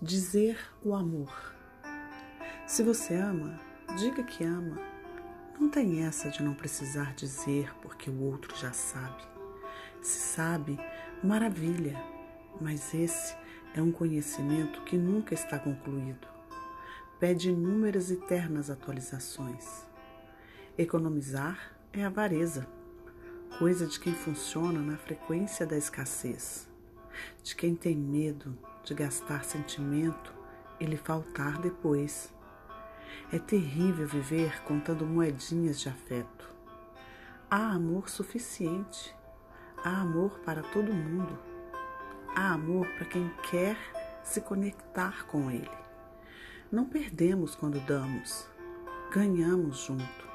Dizer o amor. Se você ama, diga que ama. Não tem essa de não precisar dizer porque o outro já sabe. Se sabe, maravilha, mas esse é um conhecimento que nunca está concluído. Pede inúmeras e ternas atualizações. Economizar é avareza, coisa de quem funciona na frequência da escassez, de quem tem medo de gastar sentimento e lhe faltar depois. É terrível viver contando moedinhas de afeto. Há amor suficiente. Há amor para todo mundo. Há amor para quem quer se conectar com ele. Não perdemos quando damos, ganhamos junto.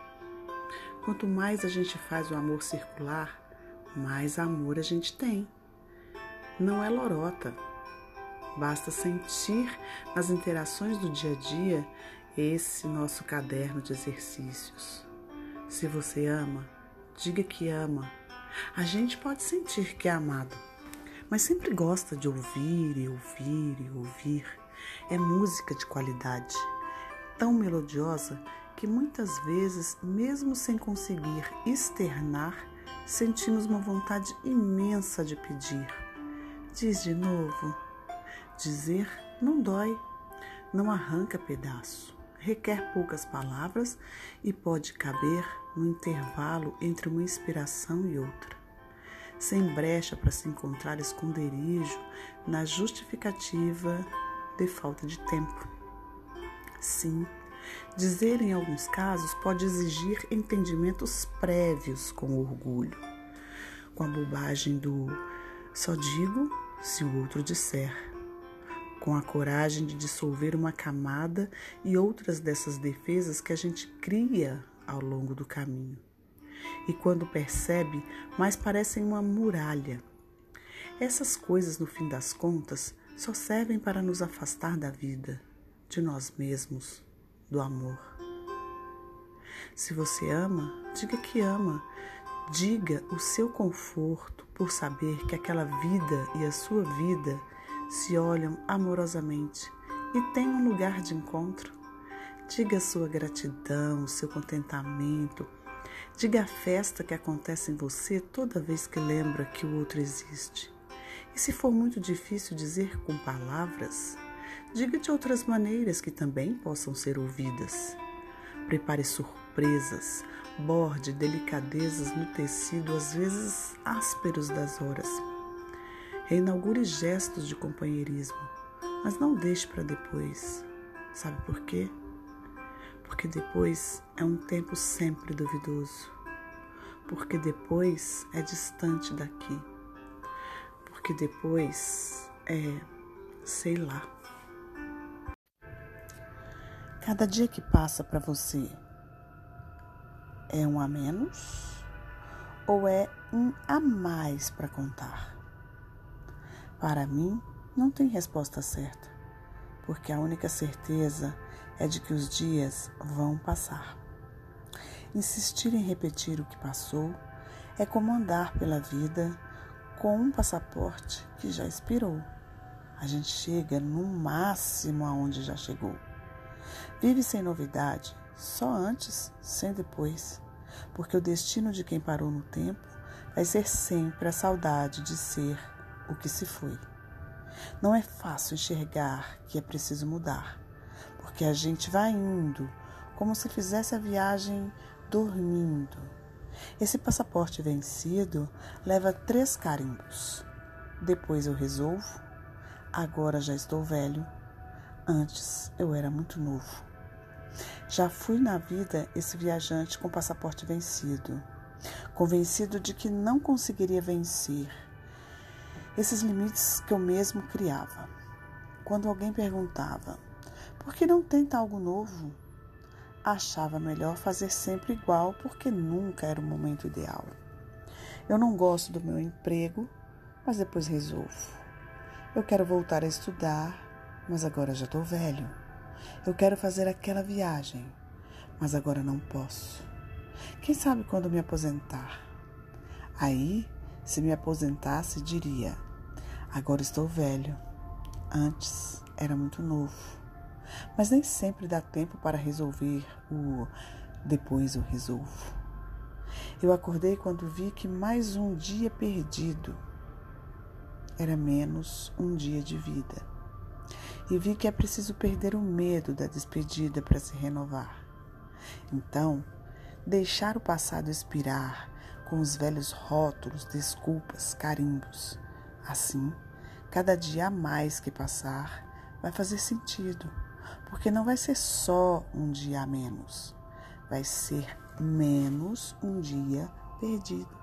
Quanto mais a gente faz o amor circular, mais amor a gente tem. Não é lorota. Basta sentir nas interações do dia a dia esse nosso caderno de exercícios. Se você ama, diga que ama. A gente pode sentir que é amado, mas sempre gosta de ouvir e ouvir e ouvir. É música de qualidade, tão melodiosa que muitas vezes, mesmo sem conseguir externar, sentimos uma vontade imensa de pedir. Diz de novo. Dizer não dói, não arranca pedaço, requer poucas palavras e pode caber no intervalo entre uma inspiração e outra, sem brecha para se encontrar esconderijo na justificativa de falta de tempo. Sim, dizer em alguns casos pode exigir entendimentos prévios com orgulho, com a bobagem do só digo se o outro disser com a coragem de dissolver uma camada e outras dessas defesas que a gente cria ao longo do caminho. E quando percebe, mais parecem uma muralha. Essas coisas, no fim das contas, só servem para nos afastar da vida, de nós mesmos, do amor. Se você ama, diga que ama. Diga o seu conforto por saber que aquela vida e a sua vida se olham amorosamente e têm um lugar de encontro. Diga a sua gratidão, o seu contentamento. Diga a festa que acontece em você toda vez que lembra que o outro existe. E se for muito difícil dizer com palavras, diga de outras maneiras que também possam ser ouvidas. Prepare surpresas, borde delicadezas no tecido, às vezes ásperos das horas Reinaugure gestos de companheirismo, mas não deixe para depois. Sabe por quê? Porque depois é um tempo sempre duvidoso. Porque depois é distante daqui. Porque depois é, sei lá. Cada dia que passa para você é um a menos ou é um a mais para contar? Para mim, não tem resposta certa, porque a única certeza é de que os dias vão passar. Insistir em repetir o que passou é como andar pela vida com um passaporte que já expirou. A gente chega no máximo aonde já chegou. Vive sem novidade, só antes, sem depois, porque o destino de quem parou no tempo vai ser sempre a saudade de ser o que se foi. Não é fácil enxergar que é preciso mudar, porque a gente vai indo como se fizesse a viagem dormindo. Esse passaporte vencido leva três carimbos. Depois eu resolvo. Agora já estou velho. Antes eu era muito novo. Já fui na vida esse viajante com passaporte vencido, convencido de que não conseguiria vencer esses limites que eu mesmo criava. Quando alguém perguntava, por que não tenta algo novo? Achava melhor fazer sempre igual porque nunca era o momento ideal. Eu não gosto do meu emprego, mas depois resolvo. Eu quero voltar a estudar, mas agora já estou velho. Eu quero fazer aquela viagem, mas agora não posso. Quem sabe quando me aposentar? Aí se me aposentasse, diria: Agora estou velho. Antes era muito novo. Mas nem sempre dá tempo para resolver o depois eu resolvo. Eu acordei quando vi que mais um dia perdido era menos um dia de vida. E vi que é preciso perder o medo da despedida para se renovar. Então, deixar o passado expirar com os velhos rótulos, desculpas, carimbos. Assim, cada dia a mais que passar vai fazer sentido, porque não vai ser só um dia a menos, vai ser menos um dia perdido.